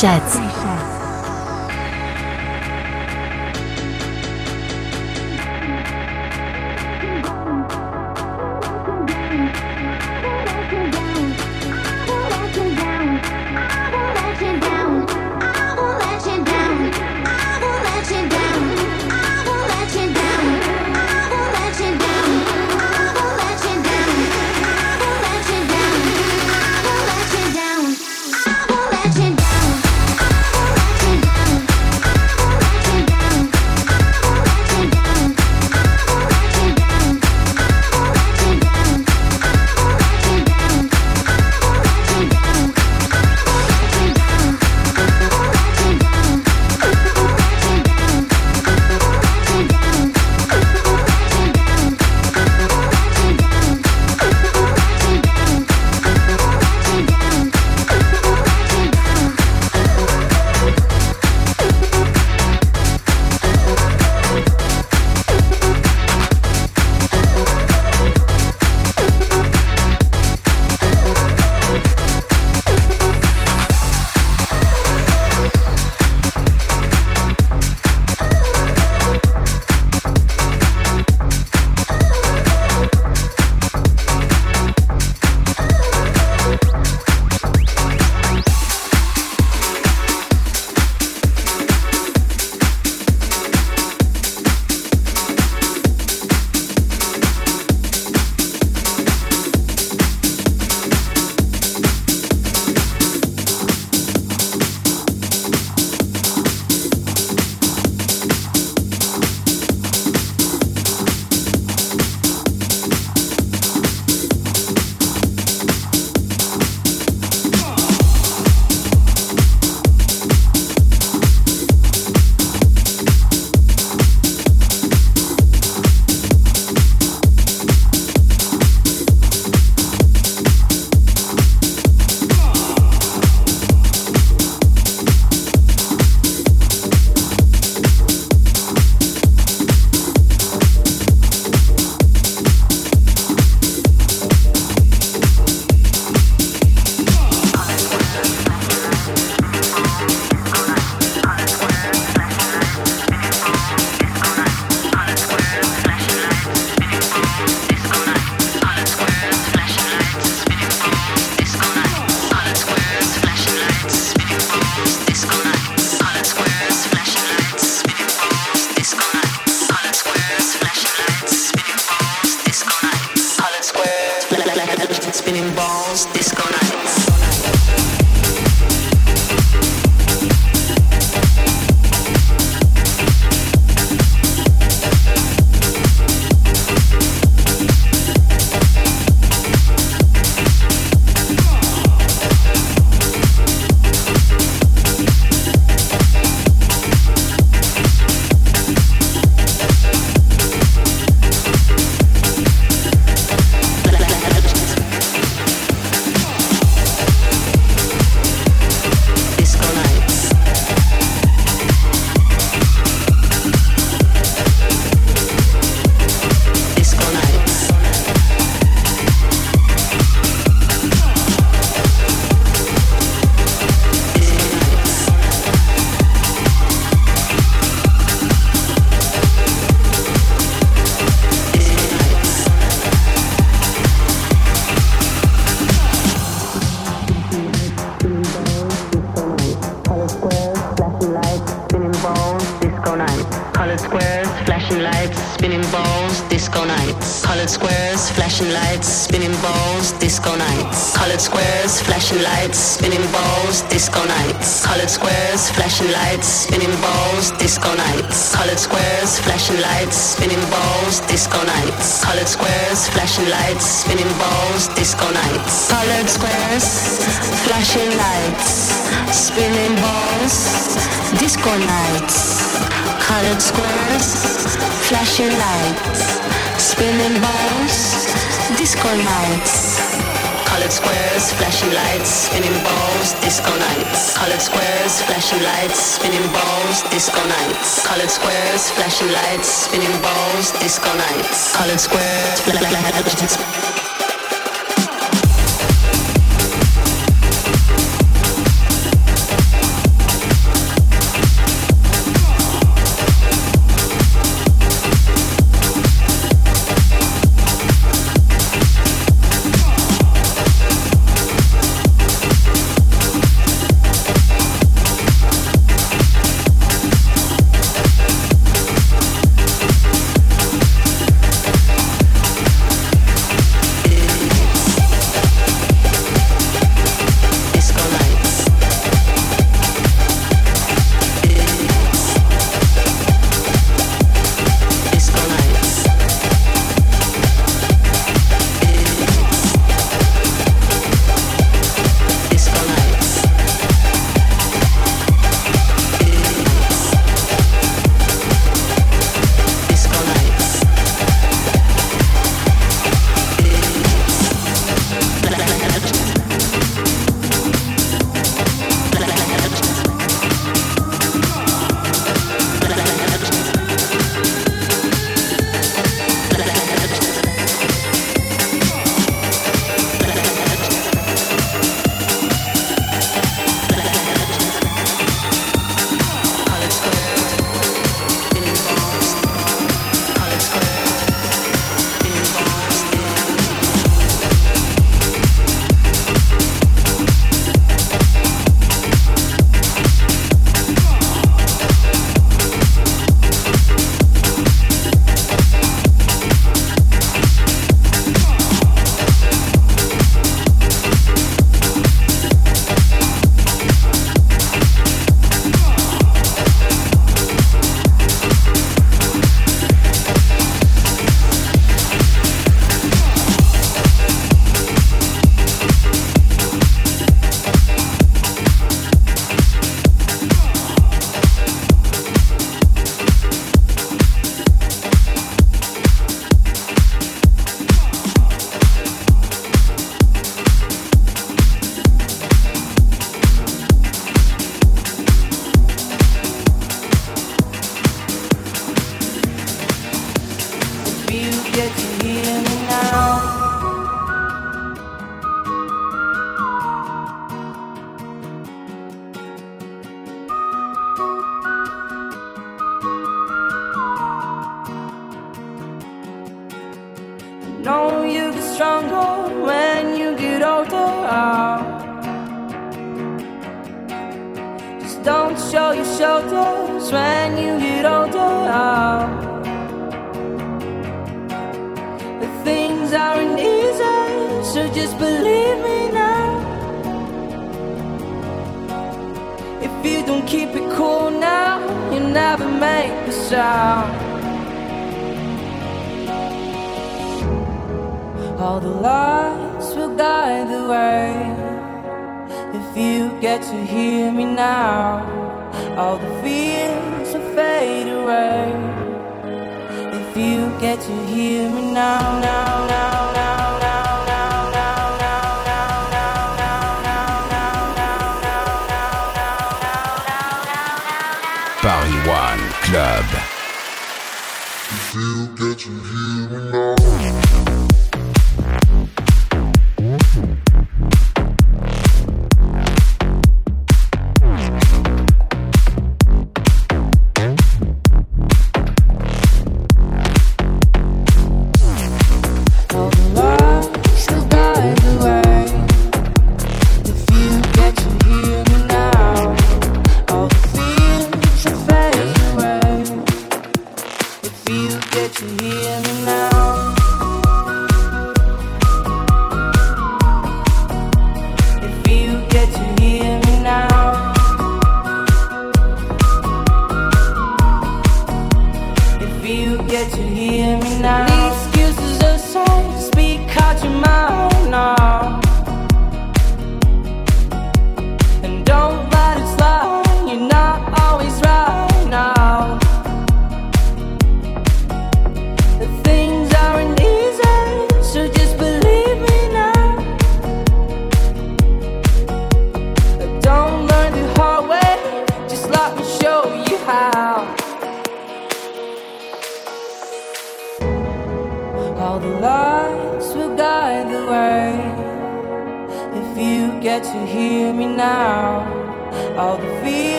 Sheds. flashing lights, spinning balls, disco nights. Colored squares, flashing lights, spinning balls, disco nights. Colored squares, flashing lights, spinning balls, disco nights. Colored squares, flashing lights, spinning balls, disco nights. Colored squares, flashing lights, spinning balls, disco nights. Colored squares, flashing lights, spinning balls, disco nights. Colored squares, flashing lights, spinning balls, disco nights. Colored squares, flashing lights, spinning balls, disco nights. Colored squares, flashing lights, spinning balls, disco nights. Colored squares,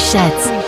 Shots.